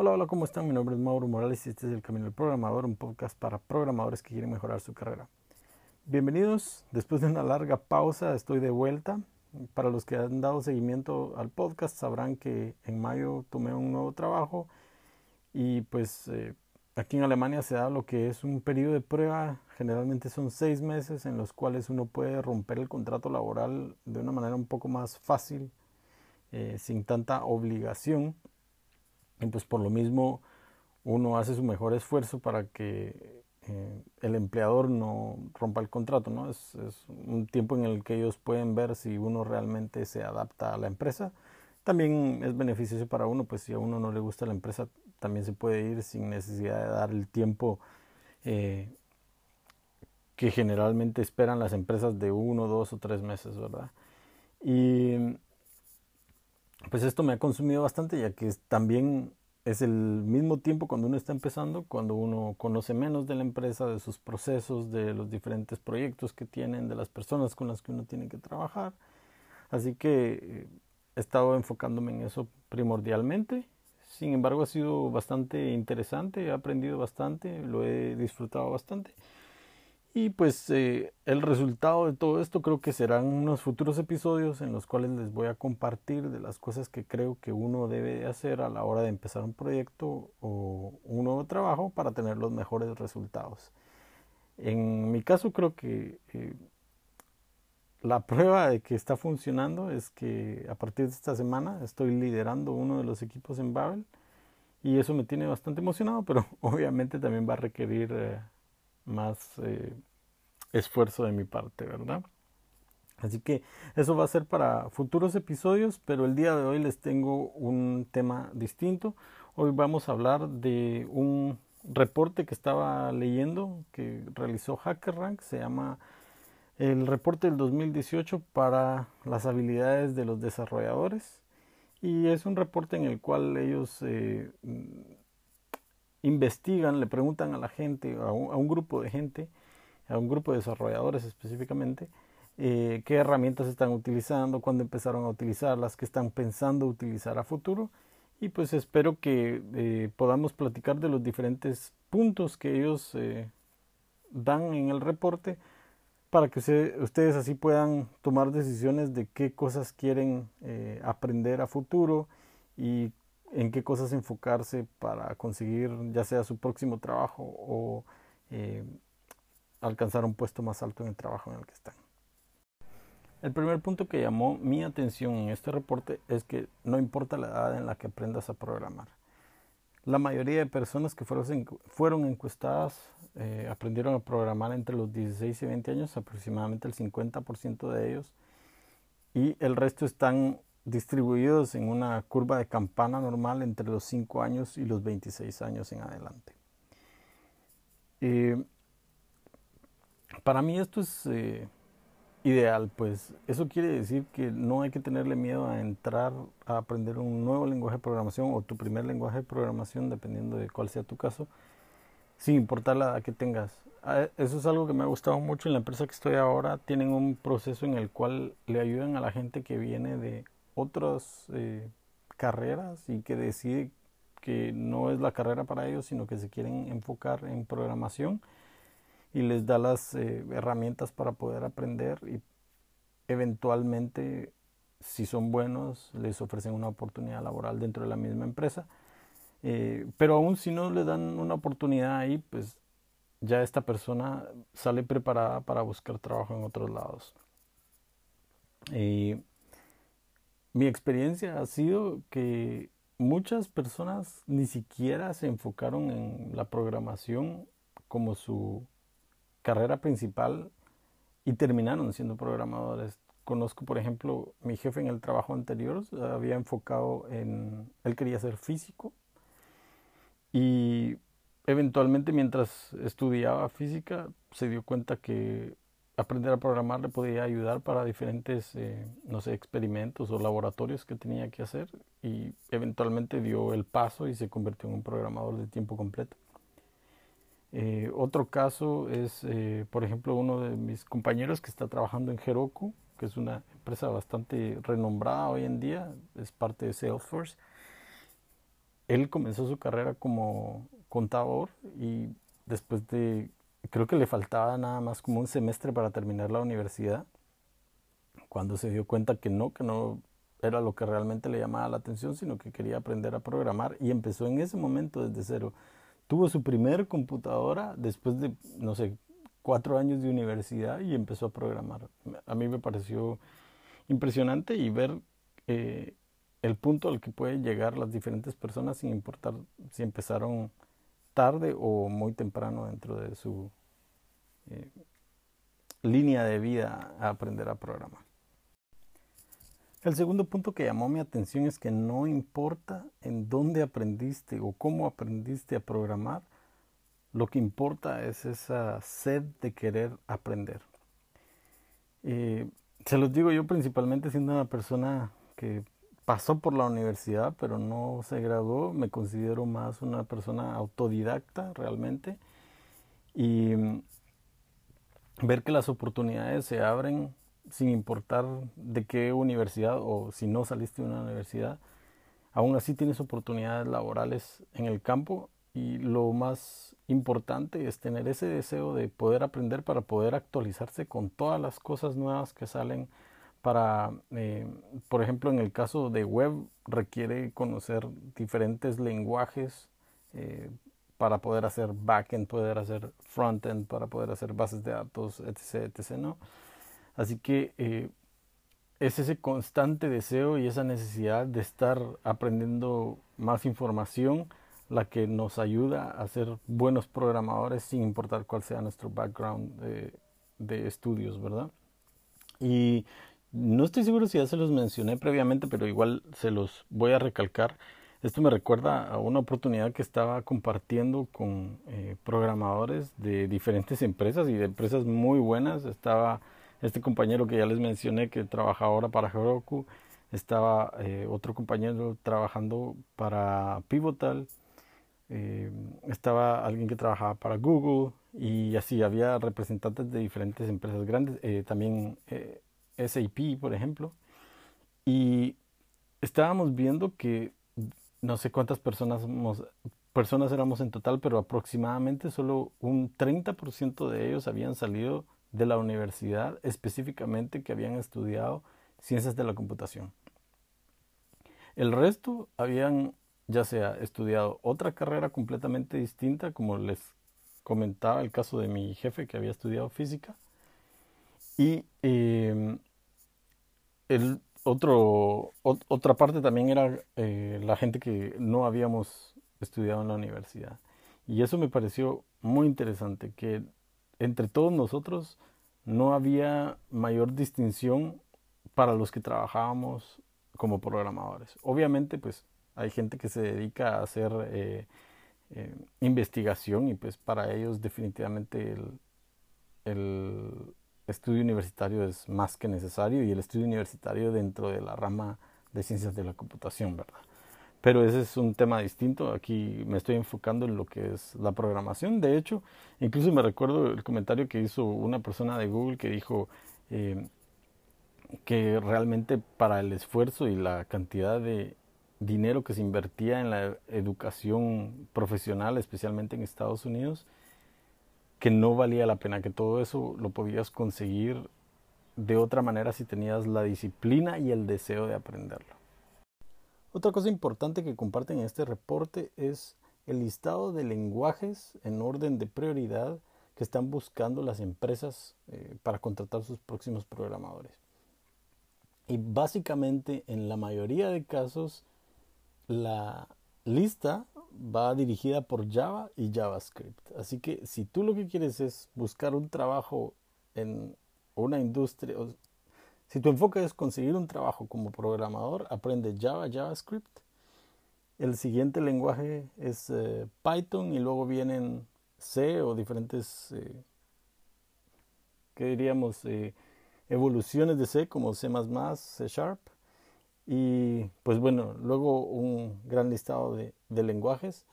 Hola, hola, ¿cómo están? Mi nombre es Mauro Morales y este es El Camino del Programador, un podcast para programadores que quieren mejorar su carrera. Bienvenidos, después de una larga pausa estoy de vuelta. Para los que han dado seguimiento al podcast sabrán que en mayo tomé un nuevo trabajo y pues eh, aquí en Alemania se da lo que es un periodo de prueba, generalmente son seis meses en los cuales uno puede romper el contrato laboral de una manera un poco más fácil, eh, sin tanta obligación y pues por lo mismo uno hace su mejor esfuerzo para que eh, el empleador no rompa el contrato, ¿no? Es, es, un tiempo en el que ellos pueden ver si uno realmente se adapta a la empresa. También es beneficioso para uno, pues si a uno no le gusta la empresa, también se puede ir sin necesidad de dar el tiempo eh, que generalmente esperan las empresas de uno, dos o tres meses, ¿verdad? Y pues esto me ha consumido bastante ya que también es el mismo tiempo cuando uno está empezando, cuando uno conoce menos de la empresa, de sus procesos, de los diferentes proyectos que tienen, de las personas con las que uno tiene que trabajar. Así que he estado enfocándome en eso primordialmente. Sin embargo, ha sido bastante interesante, he aprendido bastante, lo he disfrutado bastante. Y pues eh, el resultado de todo esto creo que serán unos futuros episodios en los cuales les voy a compartir de las cosas que creo que uno debe hacer a la hora de empezar un proyecto o un nuevo trabajo para tener los mejores resultados. En mi caso creo que eh, la prueba de que está funcionando es que a partir de esta semana estoy liderando uno de los equipos en Babel y eso me tiene bastante emocionado, pero obviamente también va a requerir... Eh, más eh, esfuerzo de mi parte, ¿verdad? Así que eso va a ser para futuros episodios, pero el día de hoy les tengo un tema distinto. Hoy vamos a hablar de un reporte que estaba leyendo que realizó HackerRank, se llama el reporte del 2018 para las habilidades de los desarrolladores y es un reporte en el cual ellos eh, investigan, le preguntan a la gente, a un, grupo de gente, a un grupo de desarrolladores específicamente, eh, qué herramientas están utilizando, cuándo empezaron a utilizarlas, qué están pensando utilizar a futuro. Y pues espero que eh, podamos platicar de los diferentes puntos que ellos eh, dan en el reporte para que ustedes así puedan tomar decisiones de qué cosas quieren aprender a futuro y en qué cosas enfocarse para conseguir ya sea su próximo trabajo o alcanzar un puesto más alto en el trabajo en el que están. El primer punto que llamó mi atención en este reporte es que no importa la edad en la que aprendas a programar. La mayoría de personas que fueron, encuestadas eh, aprendieron a programar entre los 16 y 20 años, aproximadamente el 50% de ellos, y el resto están distribuidos en una curva de campana normal entre los 5 años y los 26 años en adelante. Eh, para mí esto es eh, ideal, pues eso quiere decir que no hay que tenerle miedo a entrar a aprender un nuevo lenguaje de programación o tu primer lenguaje de programación, dependiendo de cuál sea tu caso, sin importar la edad que tengas. Ah, eso es algo que me ha gustado mucho en la empresa que estoy ahora. Tienen un proceso en el cual le ayudan a la gente que viene de otras eh, carreras y que decide que no es la carrera para ellos, sino que se quieren enfocar en programación y les da las eh, herramientas para poder aprender y eventualmente, si son buenos, les ofrecen una oportunidad laboral dentro de la misma empresa. Eh, pero aún si no le dan una oportunidad ahí, pues ya esta persona sale preparada para buscar trabajo en otros lados. Mi experiencia ha sido que muchas personas ni siquiera se enfocaron en la programación como su carrera principal y terminaron siendo programadores. Conozco, por ejemplo, mi jefe en el trabajo anterior había enfocado en, él quería ser físico y eventualmente mientras estudiaba física se dio cuenta que aprender a programar le podía ayudar para diferentes, eh, no sé, experimentos o laboratorios que tenía que hacer y eventualmente dio el paso y se convirtió en un programador de tiempo completo. Eh, otro caso es, eh, por ejemplo, uno de mis compañeros que está trabajando en Heroku, que es una empresa bastante renombrada hoy en día, es parte de Salesforce. él comenzó su carrera como contador y después de, creo que le faltaba nada más como un semestre para terminar la universidad, cuando se dio cuenta que no, que no era lo que realmente le llamaba la atención, sino que quería aprender a programar y empezó en ese momento desde cero. Tuvo su primer computadora después de, no sé, cuatro años de universidad y empezó a programar. A mí me pareció impresionante y ver eh, el punto al que pueden llegar las diferentes personas sin importar si empezaron tarde o muy temprano dentro de su eh, línea de vida a aprender a programar. El segundo punto que llamó mi atención es que no importa en dónde aprendiste o cómo aprendiste a programar, lo que importa es esa sed de querer aprender. Eh, se los digo yo principalmente siendo una persona que pasó por la universidad pero no se graduó, me considero más una persona autodidacta realmente y ver que las oportunidades se abren sin importar de qué universidad o si no saliste de una universidad, aún así tienes oportunidades laborales en el campo y lo más importante es tener ese deseo de poder aprender para poder actualizarse con todas las cosas nuevas que salen para, eh, por ejemplo, en el caso de web requiere conocer diferentes lenguajes eh, para poder hacer backend, poder hacer frontend, para poder hacer bases de datos, etc. etc ¿no? Así que eh, es ese constante deseo y esa necesidad de estar aprendiendo más información la que nos ayuda a ser buenos programadores sin importar cuál sea nuestro background de, estudios, ¿verdad? Y no estoy seguro si ya se los mencioné previamente, pero igual se los voy a recalcar. Esto me recuerda a una oportunidad que estaba compartiendo con eh, programadores de diferentes empresas y de empresas muy buenas. Estaba este compañero que ya les mencioné que trabaja ahora para Heroku, estaba eh, otro compañero trabajando para Pivotal, eh, estaba alguien que trabajaba para Google y así había representantes de diferentes empresas grandes, eh, también SAP por ejemplo, y estábamos viendo que no sé cuántas personas, personas éramos en total, pero aproximadamente solo un 30% de ellos habían salido de la universidad específicamente que habían estudiado ciencias de la computación. El resto habían ya sea estudiado otra carrera completamente distinta, como les comentaba el caso de mi jefe que había estudiado física, y em, el otro, otra parte también era eh, la gente que no habíamos estudiado en la universidad. Y eso me pareció muy interesante, que entre todos nosotros no había mayor distinción para los que trabajábamos como programadores. Obviamente, pues hay gente que se dedica a hacer eh, eh, investigación y pues para ellos definitivamente el, el estudio universitario es más que necesario y el estudio universitario dentro de la rama de ciencias de la computación, ¿verdad? Pero ese es un tema distinto. Aquí me estoy enfocando en lo que es la programación. De hecho, incluso me recuerdo el comentario que hizo una persona de Google que dijo eh, que realmente para el esfuerzo y la cantidad de dinero que se invertía en la educación profesional, especialmente en Estados Unidos, que no valía la pena, que todo eso lo podías conseguir de otra manera si tenías la disciplina y el deseo de aprenderlo. Otra cosa importante que comparten en este reporte es el listado de lenguajes en orden de prioridad que están buscando las empresas eh, para contratar sus próximos programadores. Y básicamente en la mayoría de casos la lista va dirigida por Java y JavaScript. Así que si tú lo que quieres es buscar un trabajo en una industria, si tu enfoque es conseguir un trabajo como programador, aprende Java, JavaScript. El siguiente lenguaje es eh, Python y luego vienen C o diferentes, eh, ¿qué diríamos? Eh, evoluciones de C como C ⁇ C Sharp. Y pues bueno, luego un gran listado de, de lenguajes.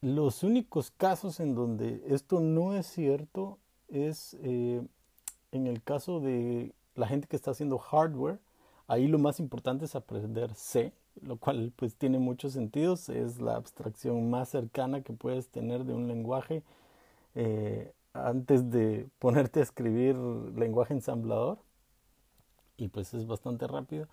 Los únicos casos en donde esto no es cierto es en el caso de la gente que está haciendo hardware, ahí lo más importante es aprender C, lo cual pues tiene muchos sentidos. Es la abstracción más cercana que puedes tener de un lenguaje eh, antes de ponerte a escribir lenguaje ensamblador. Y pues es bastante rápido.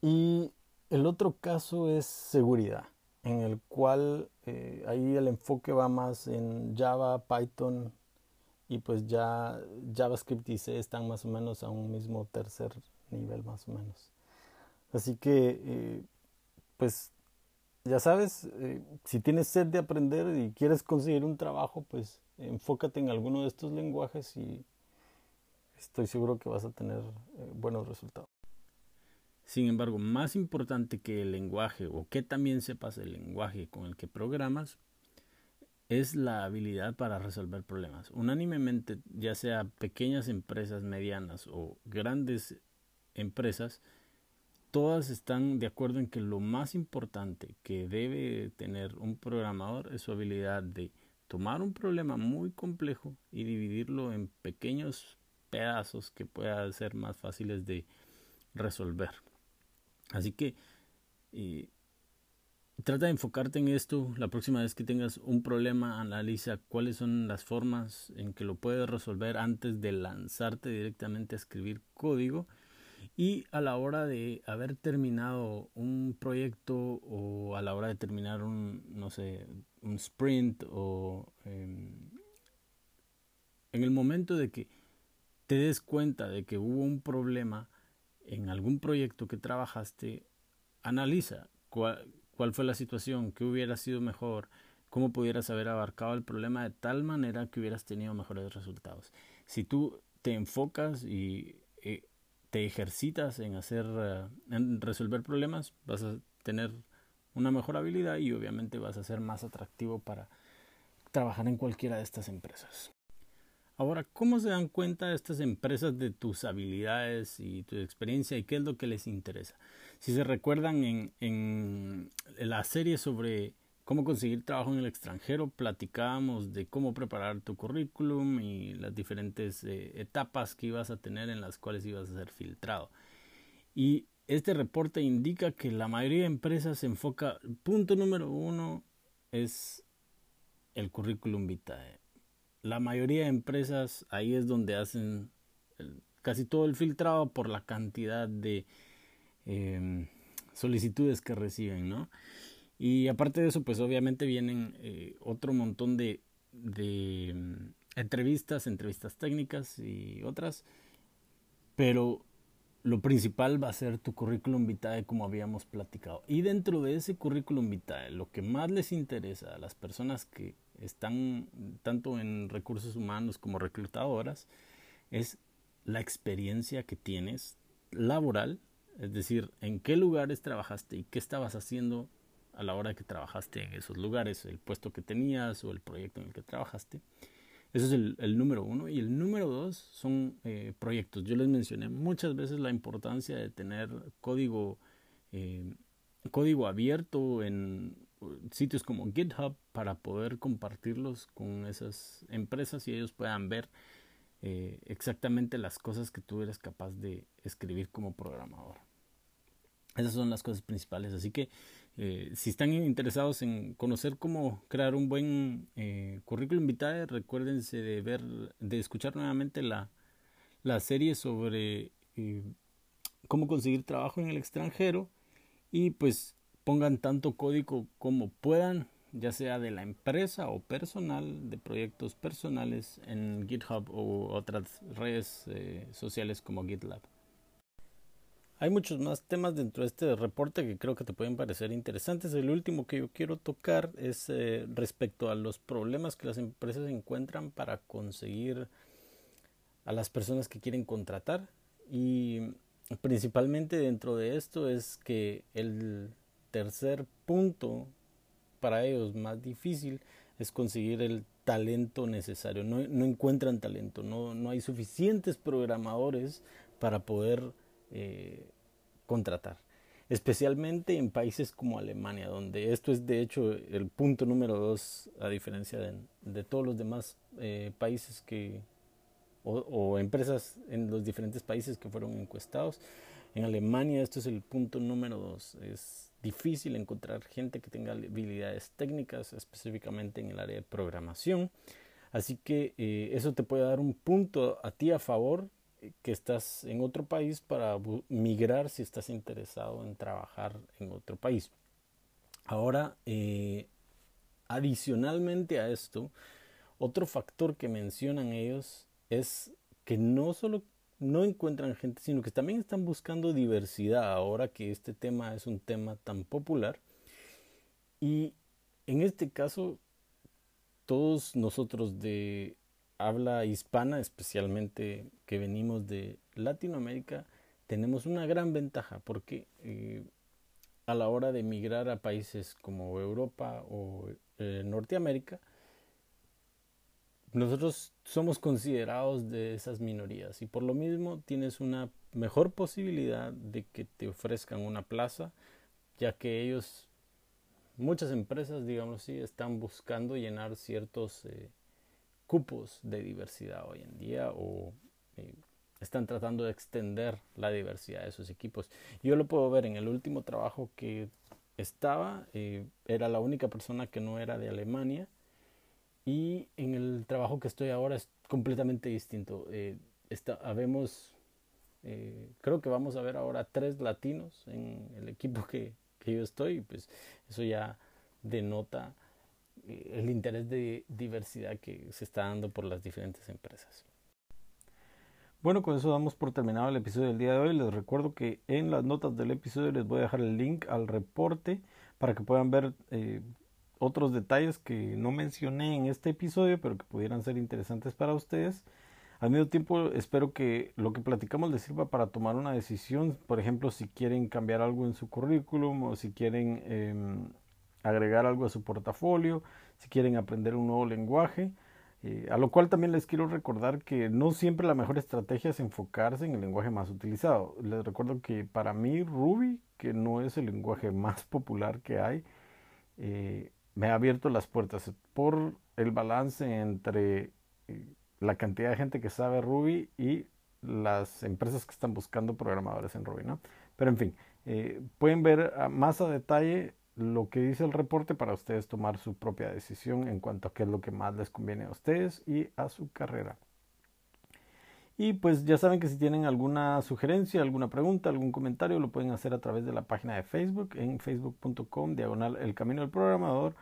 Y el otro caso es seguridad, en el cual eh, ahí el enfoque va más en Java, Python y pues ya JavaScript y C están más o menos a un mismo tercer nivel más o menos. Así que, eh, pues, ya sabes, eh, si tienes sed de aprender y quieres conseguir un trabajo, pues enfócate en alguno de estos lenguajes y estoy seguro que vas a tener eh, buenos resultados. Sin embargo, más importante que el lenguaje o que también sepas el lenguaje con el que programas, es la habilidad para resolver problemas. Unánimemente, ya sea pequeñas empresas, medianas o grandes empresas, todas están de acuerdo en que lo más importante que debe tener un programador es su habilidad de tomar un problema muy complejo y dividirlo en pequeños pedazos que puedan ser más fáciles de resolver. Así que eh, trata de enfocarte en esto. La próxima vez que tengas un problema, analiza cuáles son las formas en que lo puedes resolver antes de lanzarte directamente a escribir código y a la hora de haber terminado un proyecto o a la hora de terminar un, no sé, un sprint o em, en el momento de que te des cuenta de que hubo un problema en algún proyecto que trabajaste, analiza cuál, cuál fue la situación, qué hubiera sido mejor, cómo pudieras haber abarcado el problema de tal manera que hubieras tenido mejores resultados. Si tú te enfocas y eh, te ejercitas en hacer, eh, en resolver problemas, vas a tener una mejor habilidad y obviamente vas a ser más atractivo para trabajar en cualquiera de estas empresas. Ahora, ¿cómo se dan cuenta estas empresas de tus habilidades y tu experiencia y qué es lo que les interesa? Si se recuerdan en, en la serie sobre cómo conseguir trabajo en el extranjero, platicábamos de cómo preparar tu currículum y las diferentes eh, etapas que ibas a tener en las cuales ibas a ser filtrado. Y este reporte indica que la mayoría de empresas se enfoca, punto número uno es el currículum vitae. La mayoría de empresas ahí es donde hacen casi todo el filtrado por la cantidad de em, solicitudes que reciben, ¿no? Y aparte de eso, pues obviamente vienen eh, otro montón de, de mm, entrevistas, entrevistas técnicas y otras, pero lo principal va a ser tu currículum vitae como habíamos platicado. Y dentro de ese currículum vitae, lo que más les interesa a las personas que están tanto en recursos humanos como reclutadoras es la experiencia que tienes laboral, es decir, en qué lugares trabajaste y qué estabas haciendo a la hora que trabajaste en esos lugares, el puesto que tenías o el proyecto en el que trabajaste. Eso es el, número uno. Y el número dos son eh, proyectos. Yo les mencioné muchas veces la importancia de tener código, eh, código abierto en sitios como GitHub para poder compartirlos con esas empresas y ellos puedan ver eh, exactamente las cosas que tú eres capaz de escribir como programador. Esas son las cosas principales. Así que eh, si están interesados en conocer cómo crear un buen eh, currículum vitae, recuérdense de ver, de escuchar nuevamente la, la serie sobre cómo conseguir trabajo en el extranjero y pues pongan tanto código como puedan, ya sea de la empresa o personal, de proyectos personales en GitHub o otras redes sociales como GitLab. Hay muchos más temas dentro de este reporte que creo que te pueden parecer interesantes. El último que yo quiero tocar es eh, respecto a los problemas que las empresas encuentran para conseguir a las personas que quieren contratar. Y principalmente dentro de esto es que el tercer punto para ellos más difícil es conseguir el talento necesario. No, no encuentran talento, no, no hay suficientes programadores para poder eh, contratar, especialmente en países como Alemania, donde esto es de hecho el punto número dos, a diferencia de, todos los demás eh, países que, o, empresas en los diferentes países que fueron encuestados. En Alemania esto es el punto número dos. Difícil encontrar gente que tenga habilidades técnicas, específicamente en el área de programación. Así que eh, eso te puede dar un punto a ti a favor eh, que estás en otro país para migrar si estás interesado en trabajar en otro país. Ahora, eh, adicionalmente a esto, otro factor que mencionan ellos es que no solo no encuentran gente, sino que también están buscando diversidad ahora que este tema es un tema tan popular. Y en este caso todos nosotros de habla hispana, especialmente que venimos de Latinoamérica, tenemos una gran ventaja porque eh, a la hora de emigrar a países como Europa o eh, Norteamérica, nosotros somos considerados de esas minorías y por lo mismo tienes una mejor posibilidad de que te ofrezcan una plaza, ya que ellos muchas empresas, digamos así, están buscando llenar ciertos eh, cupos de diversidad hoy en día o eh, están tratando de extender la diversidad de sus equipos. Yo lo puedo ver en el último trabajo que estaba, eh, era la única persona que no era de Alemania y en el trabajo que estoy ahora es completamente distinto. Está, habemos, creo que vamos a ver ahora tres latinos en el equipo que, que yo estoy, pues eso ya denota eh, el interés de diversidad que se está dando por las diferentes empresas. Bueno, con eso damos por terminado el episodio del día de hoy. Les recuerdo que en las notas del episodio les voy a dejar el link al reporte para que puedan ver eh, otros detalles que no mencioné en este episodio, pero que pudieran ser interesantes para ustedes. Al mismo tiempo, espero que lo que platicamos les sirva para tomar una decisión, por ejemplo, si quieren cambiar algo en su currículum o si quieren em, agregar algo a su portafolio, si quieren aprender un nuevo lenguaje. Eh, a lo cual también les quiero recordar que no siempre la mejor estrategia es enfocarse en el lenguaje más utilizado. Les recuerdo que para mí Ruby, que no es el lenguaje más popular que hay, eh, me ha abierto las puertas por el balance entre eh, la cantidad de gente que sabe Ruby y las empresas que están buscando programadores en Ruby, ¿no? Pero en fin, eh, pueden ver más a detalle lo que dice el reporte para ustedes tomar su propia decisión en cuanto a qué es lo que más les conviene a ustedes y a su carrera. Y pues ya saben que si tienen alguna sugerencia, alguna pregunta, algún comentario, lo pueden hacer a través de la página de Facebook en facebook.com diagonal el camino del programador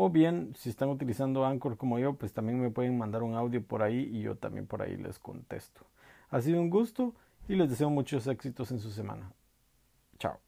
o bien, si están utilizando Anchor como yo, pues también me pueden mandar un audio por ahí y yo también por ahí les contesto. Ha sido un gusto y les deseo muchos éxitos en su semana. Chao.